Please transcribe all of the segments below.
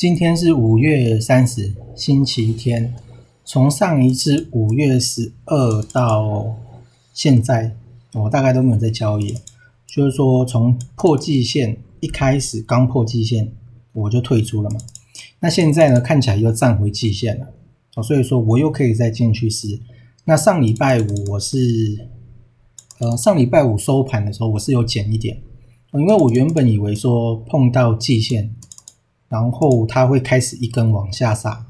今天是五月三十，星期天。从上一次五月十二到现在，我大概都没有在交易。就是说，从破季线一开始，刚破季线我就退出了嘛。那现在呢，看起来又站回季线了，所以说我又可以再进去试。那上礼拜五我是，呃，上礼拜五收盘的时候我是有减一点，因为我原本以为说碰到季线。然后它会开始一根往下杀，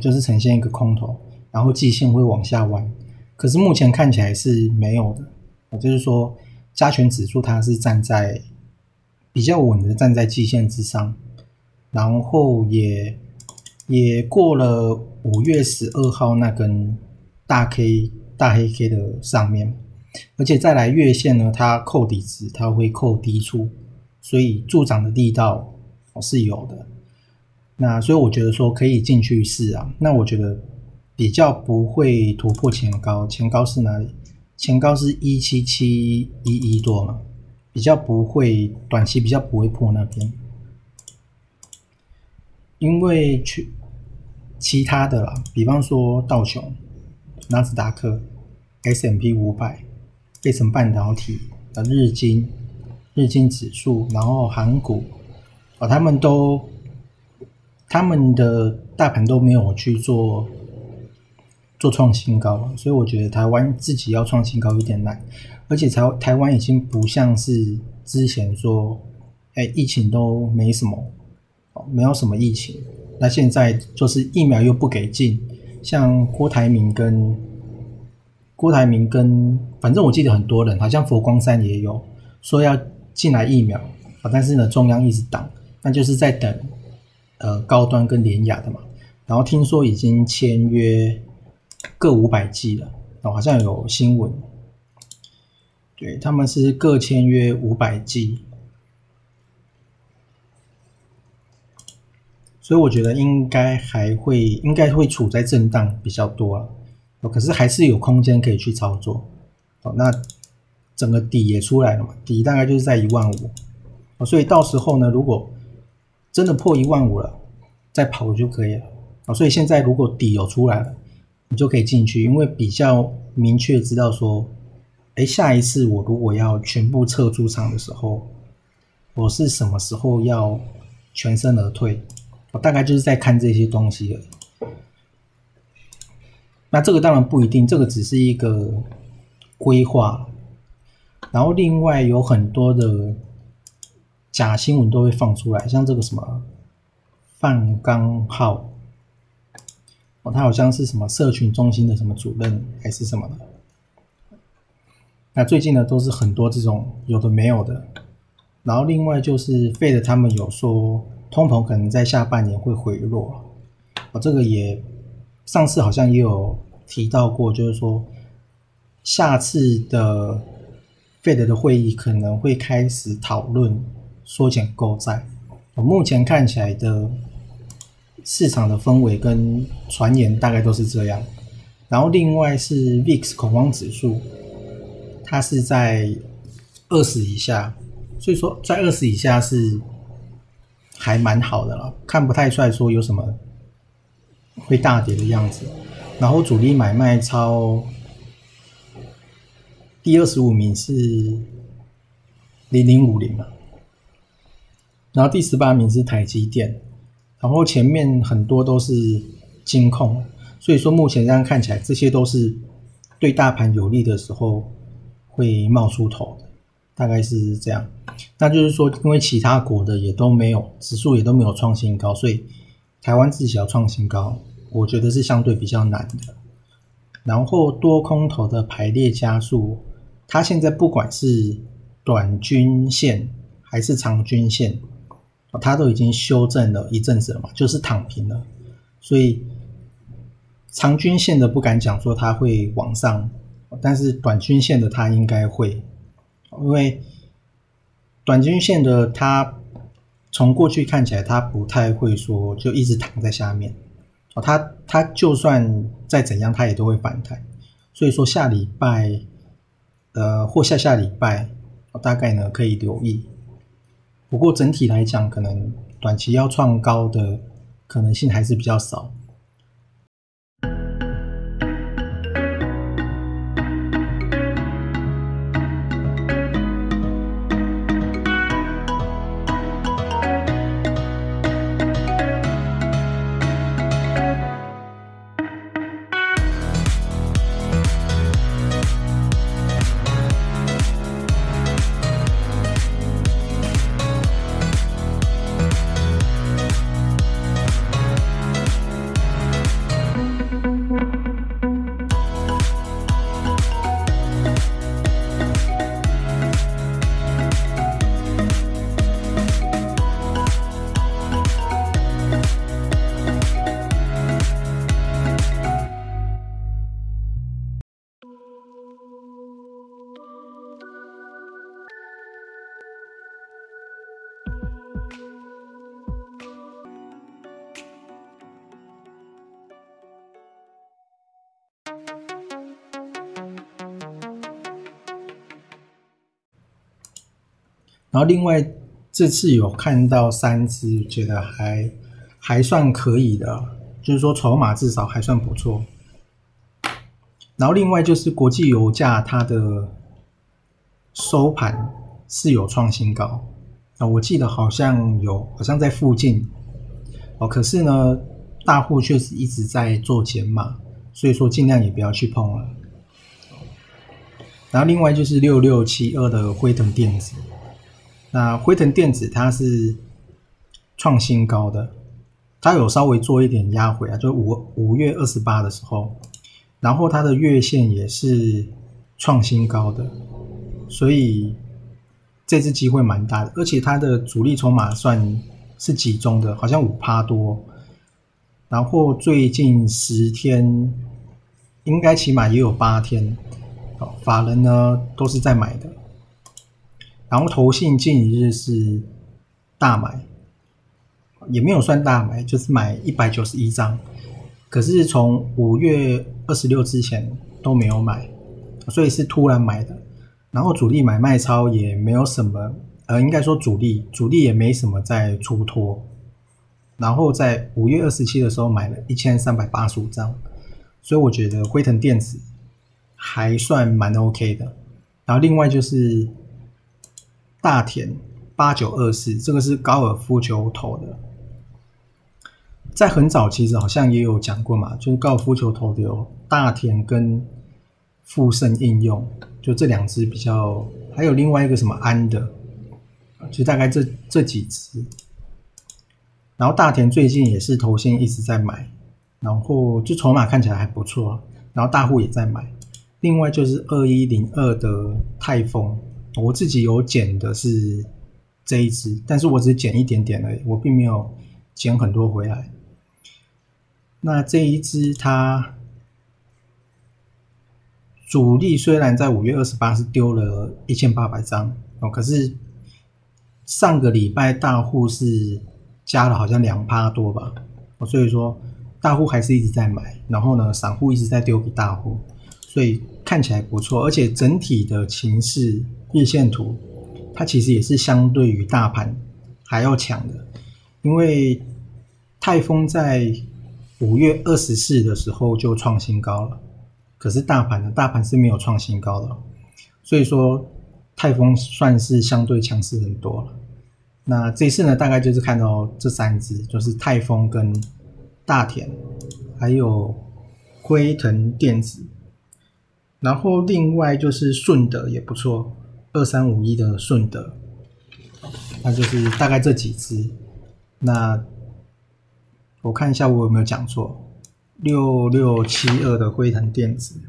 就是呈现一个空头，然后季线会往下弯。可是目前看起来是没有的，也就是说加权指数它是站在比较稳的站在季线之上，然后也也过了五月十二号那根大 K 大黑 K 的上面，而且再来月线呢，它扣底值它会扣低处，所以助涨的力道是有的。那所以我觉得说可以进去试啊。那我觉得比较不会突破前高，前高是哪里？前高是一七七一一多嘛，比较不会短期比较不会破那边，因为去其他的啦，比方说道琼、纳斯达克、S M P 五百、费城半导体、的日经、日经指数，然后韩股啊，他们都。他们的大盘都没有去做做创新高，所以我觉得台湾自己要创新高有点难，而且台台湾已经不像是之前说，哎，疫情都没什么，没有什么疫情，那现在就是疫苗又不给进，像郭台铭跟郭台铭跟，反正我记得很多人，好像佛光山也有说要进来疫苗，但是呢，中央一直挡，那就是在等。呃，高端跟典雅的嘛，然后听说已经签约各五百 G 了，哦，好像有新闻，对他们是各签约五百 G，所以我觉得应该还会应该会处在震荡比较多啊，哦，可是还是有空间可以去操作，哦，那整个底也出来了嘛，底大概就是在一万五，哦，所以到时候呢，如果真的破一万五了，再跑就可以了啊！所以现在如果底有出来了，你就可以进去，因为比较明确知道说，哎，下一次我如果要全部撤出场的时候，我是什么时候要全身而退？我大概就是在看这些东西了。那这个当然不一定，这个只是一个规划。然后另外有很多的。假新闻都会放出来，像这个什么范刚浩哦，他好像是什么社群中心的什么主任还是什么的。那最近呢，都是很多这种有的没有的。然后另外就是费的他们有说，通膨可能在下半年会回落。我这个也上次好像也有提到过，就是说下次的费德的会议可能会开始讨论。缩减购债，我目前看起来的市场的氛围跟传言大概都是这样。然后另外是 VIX 恐慌指数，它是在二十以下，所以说在二十以下是还蛮好的了，看不太出来说有什么会大跌的样子。然后主力买卖超第二十五名是零零五零嘛。然后第十八名是台积电，然后前面很多都是金控，所以说目前这样看起来，这些都是对大盘有利的时候会冒出头的，大概是这样。那就是说，因为其他国的也都没有指数也都没有创新高，所以台湾自己要创新高，我觉得是相对比较难的。然后多空头的排列加速，它现在不管是短均线还是长均线，它都已经修正了一阵子了嘛，就是躺平了。所以长均线的不敢讲说它会往上，但是短均线的它应该会，因为短均线的它从过去看起来它不太会说就一直躺在下面。哦，它它就算再怎样，它也都会反弹。所以说下礼拜，呃，或下下礼拜，大概呢可以留意。不过整体来讲，可能短期要创高的可能性还是比较少。然后另外这次有看到三只，觉得还还算可以的，就是说筹码至少还算不错。然后另外就是国际油价它的收盘是有创新高啊，我记得好像有，好像在附近哦。可是呢，大户确实一直在做减码，所以说尽量也不要去碰了。然后另外就是六六七二的辉腾电子。那辉腾电子它是创新高的，它有稍微做一点压回啊，就五五月二十八的时候，然后它的月线也是创新高的，所以这次机会蛮大的，而且它的主力筹码算是集中的，好像五趴多，然后最近十天应该起码也有八天，哦，法人呢都是在买的。然后投信近一日是大买，也没有算大买，就是买一百九十一张。可是从五月二十六之前都没有买，所以是突然买的。然后主力买卖超也没有什么，呃，应该说主力主力也没什么在出脱。然后在五月二十七的时候买了一千三百八十五张，所以我觉得辉腾电子还算蛮 OK 的。然后另外就是。大田八九二四，这个是高尔夫球头的，在很早其实好像也有讲过嘛，就是高尔夫球头的有大田跟富盛应用，就这两只比较，还有另外一个什么安的，就大概这这几只。然后大田最近也是头先一直在买，然后就筹码看起来还不错，然后大户也在买。另外就是二一零二的泰丰。我自己有减的是这一只，但是我只减一点点而已，我并没有减很多回来。那这一只它主力虽然在五月二十八是丢了一千八百张哦，可是上个礼拜大户是加了好像两趴多吧，所以说大户还是一直在买，然后呢，散户一直在丢给大户，所以看起来不错，而且整体的情势。日线图，它其实也是相对于大盘还要强的，因为泰丰在五月二十四的时候就创新高了，可是大盘呢，大盘是没有创新高的，所以说泰丰算是相对强势很多了。那这次呢，大概就是看到这三只，就是泰丰跟大田，还有辉腾电子。然后另外就是顺德也不错，二三五一的顺德，那就是大概这几只。那我看一下我有没有讲错，六六七二的辉腾电子，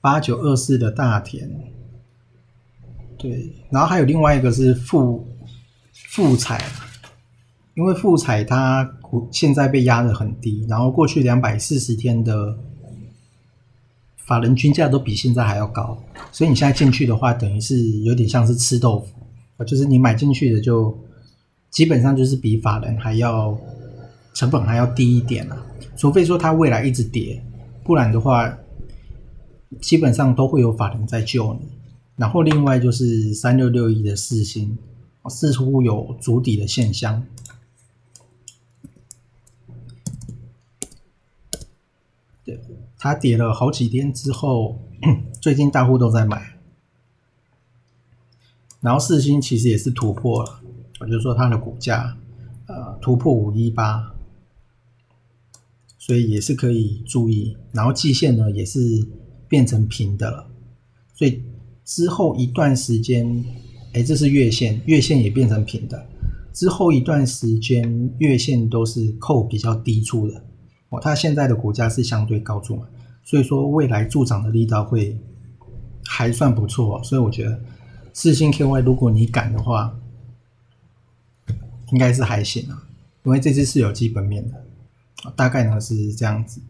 八九二四的大田，对，然后还有另外一个是富富彩，因为富彩它股现在被压的很低，然后过去两百四十天的法人均价都比现在还要高，所以你现在进去的话，等于是有点像是吃豆腐，就是你买进去的就。基本上就是比法人还要成本还要低一点了，除非说它未来一直跌，不然的话，基本上都会有法人在救你。然后另外就是三六六一的四星，似乎有筑底的现象，对，它跌了好几天之后，最近大户都在买，然后四星其实也是突破了。我就说它的股价，呃，突破五一八，所以也是可以注意。然后季线呢也是变成平的了，所以之后一段时间，哎，这是月线，月线也变成平的。之后一段时间，月线都是扣比较低处的。哦，它现在的股价是相对高处嘛，所以说未来助涨的力道会还算不错。所以我觉得四星 KY，如果你敢的话。应该是还行啊，因为这只是有基本面的，大概呢是这样子。